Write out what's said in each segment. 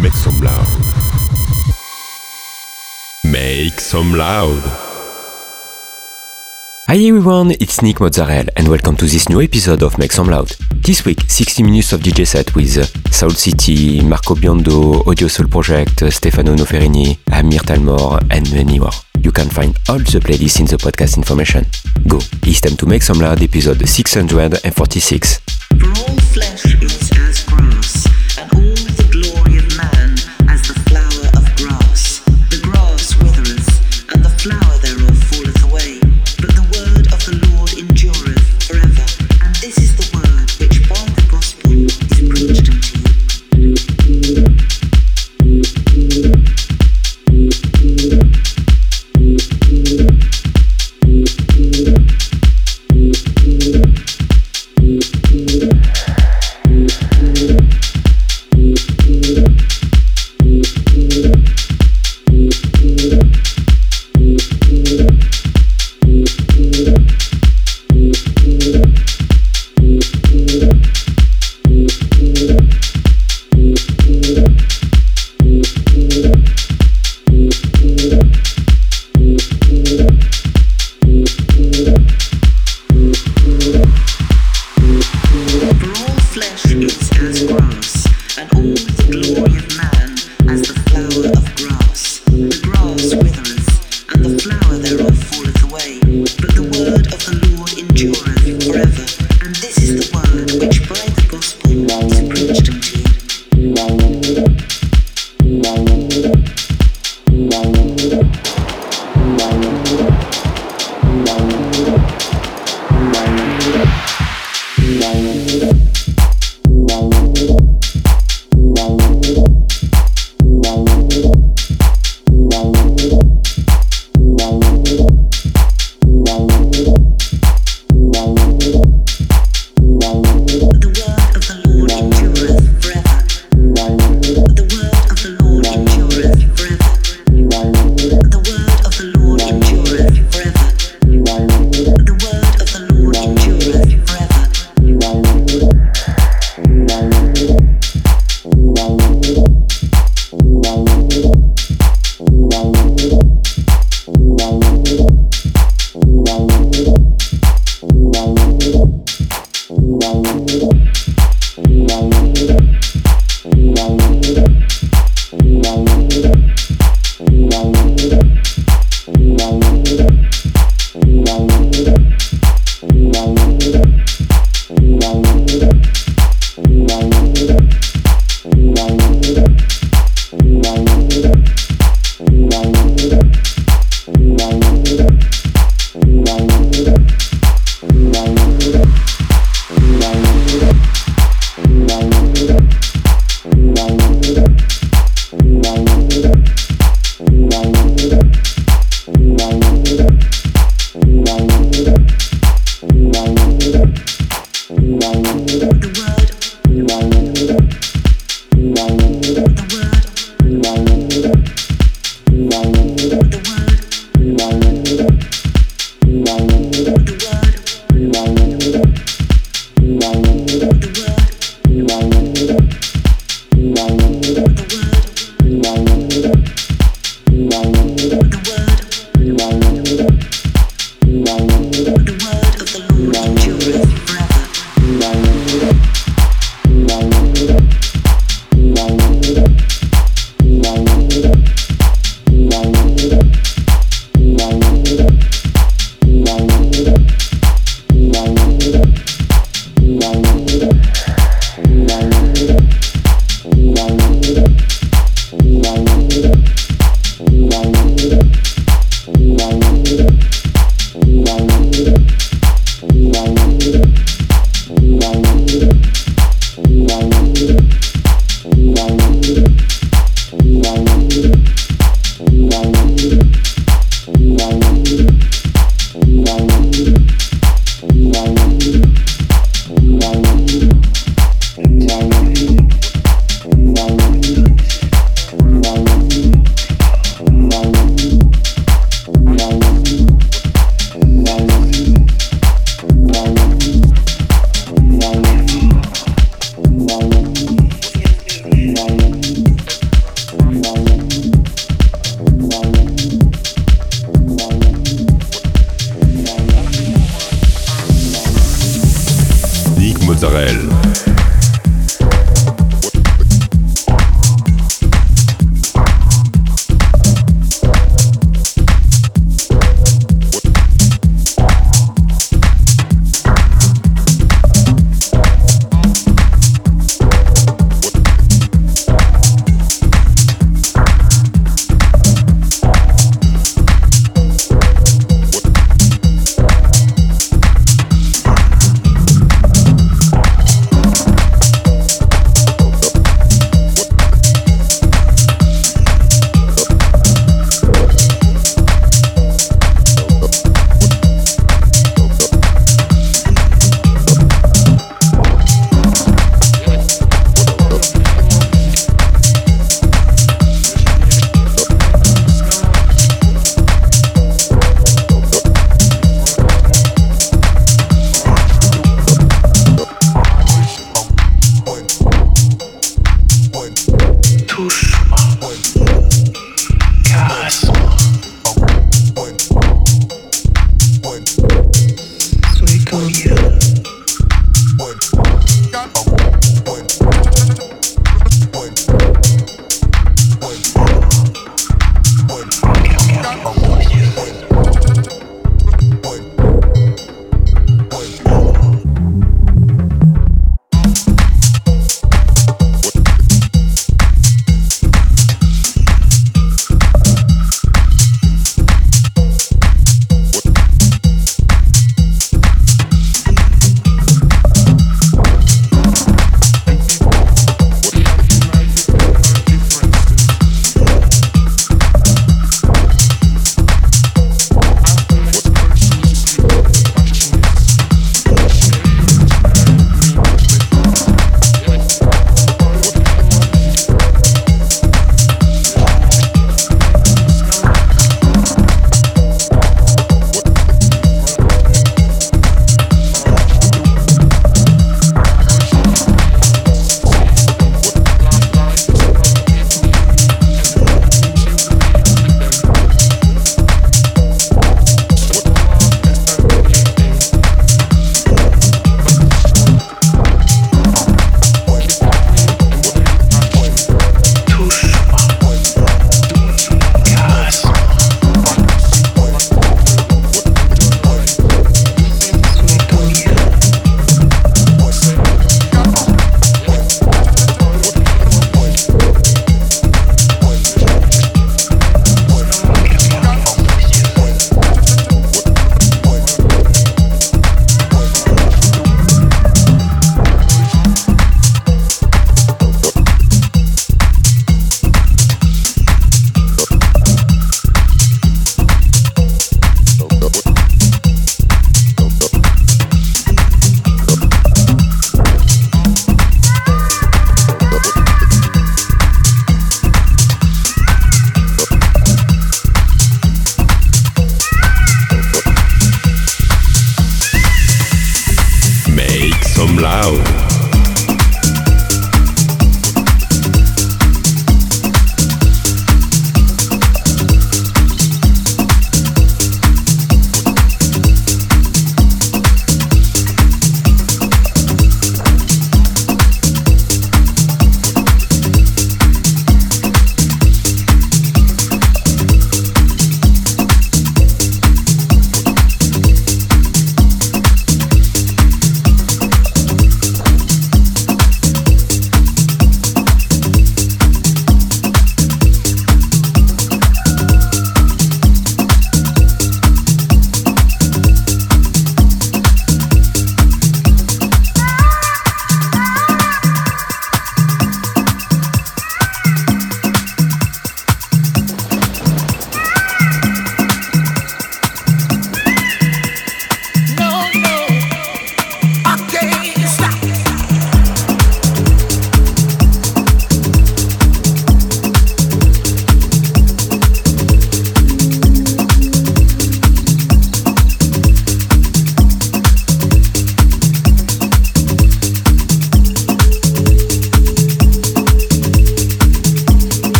Make some loud. Make some loud. Hi everyone, it's Nick Mozzarella and welcome to this new episode of Make Some Loud. This week, 60 minutes of DJ set with uh, Soul City, Marco Biondo, Audio Soul Project, Stefano Noferini, Amir Talmor, and many more. You can find all the playlists in the podcast information. Go, it's time to Make Some Loud episode 646. Mozzarella.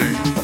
Italy.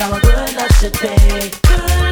How good love should be.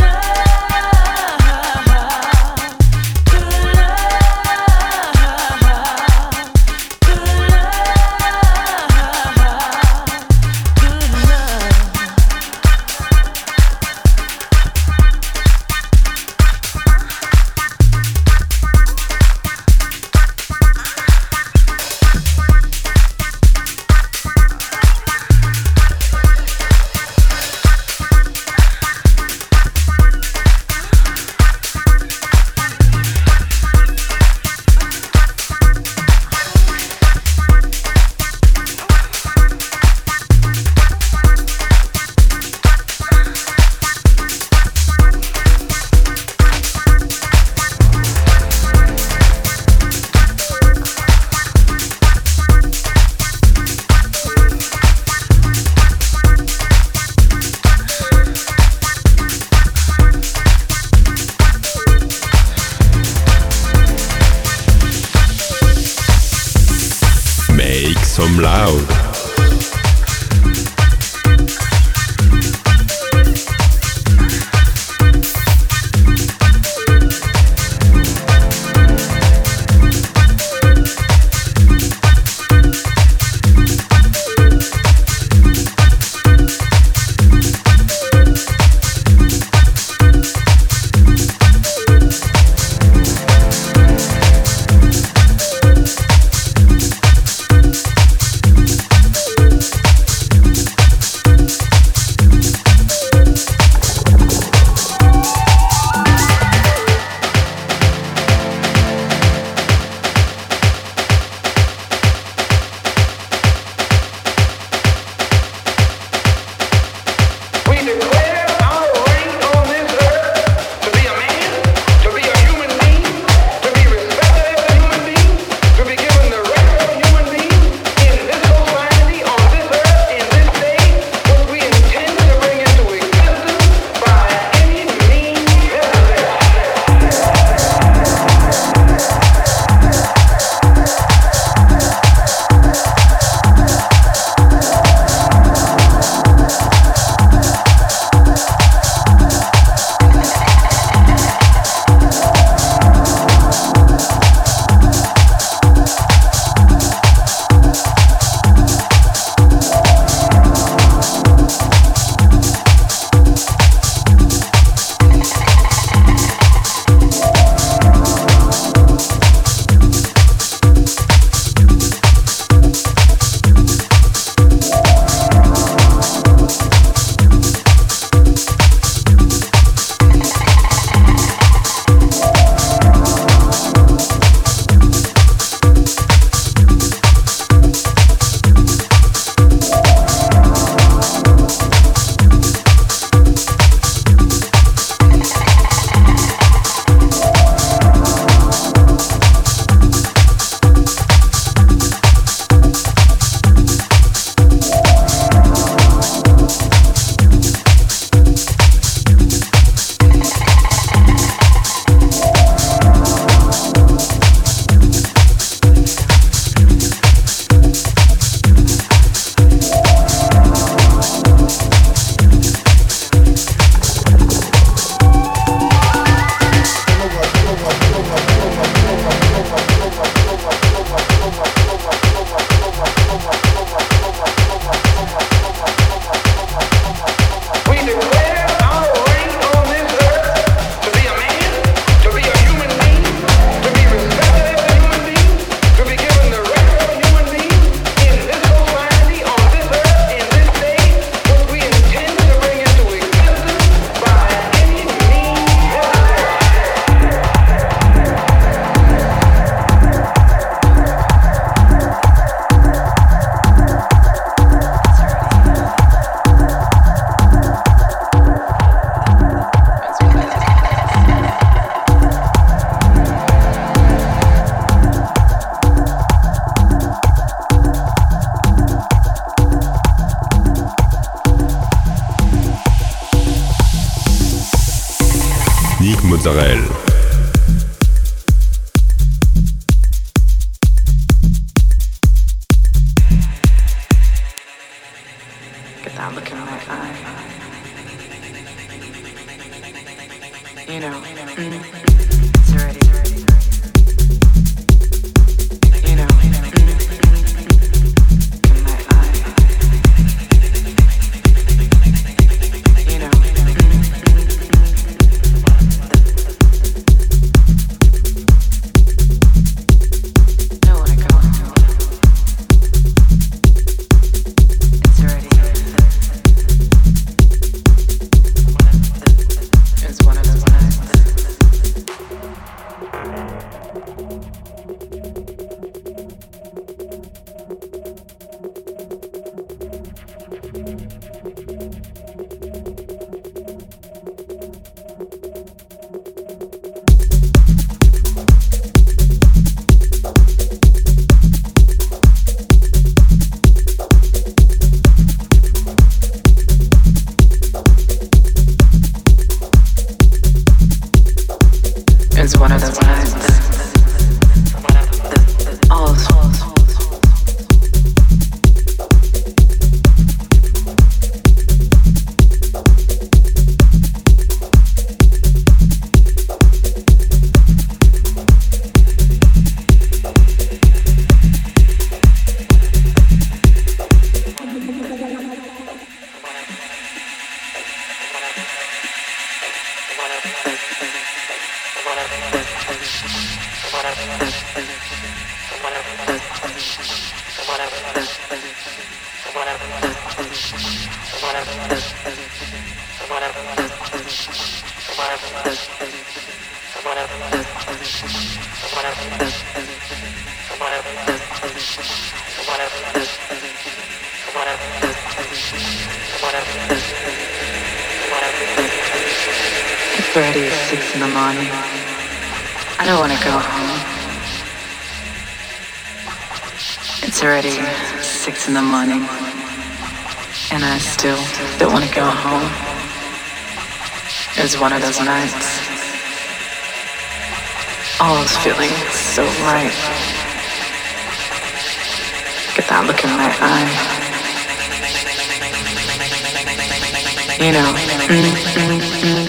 You know,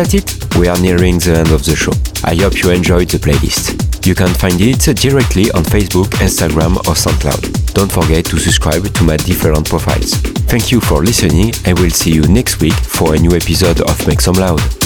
that's it. We are nearing the end of the show. I hope you enjoyed the playlist. You can find it directly on Facebook, Instagram, or SoundCloud. Don't forget to subscribe to my different profiles. Thank you for listening, and we'll see you next week for a new episode of Make Some Loud.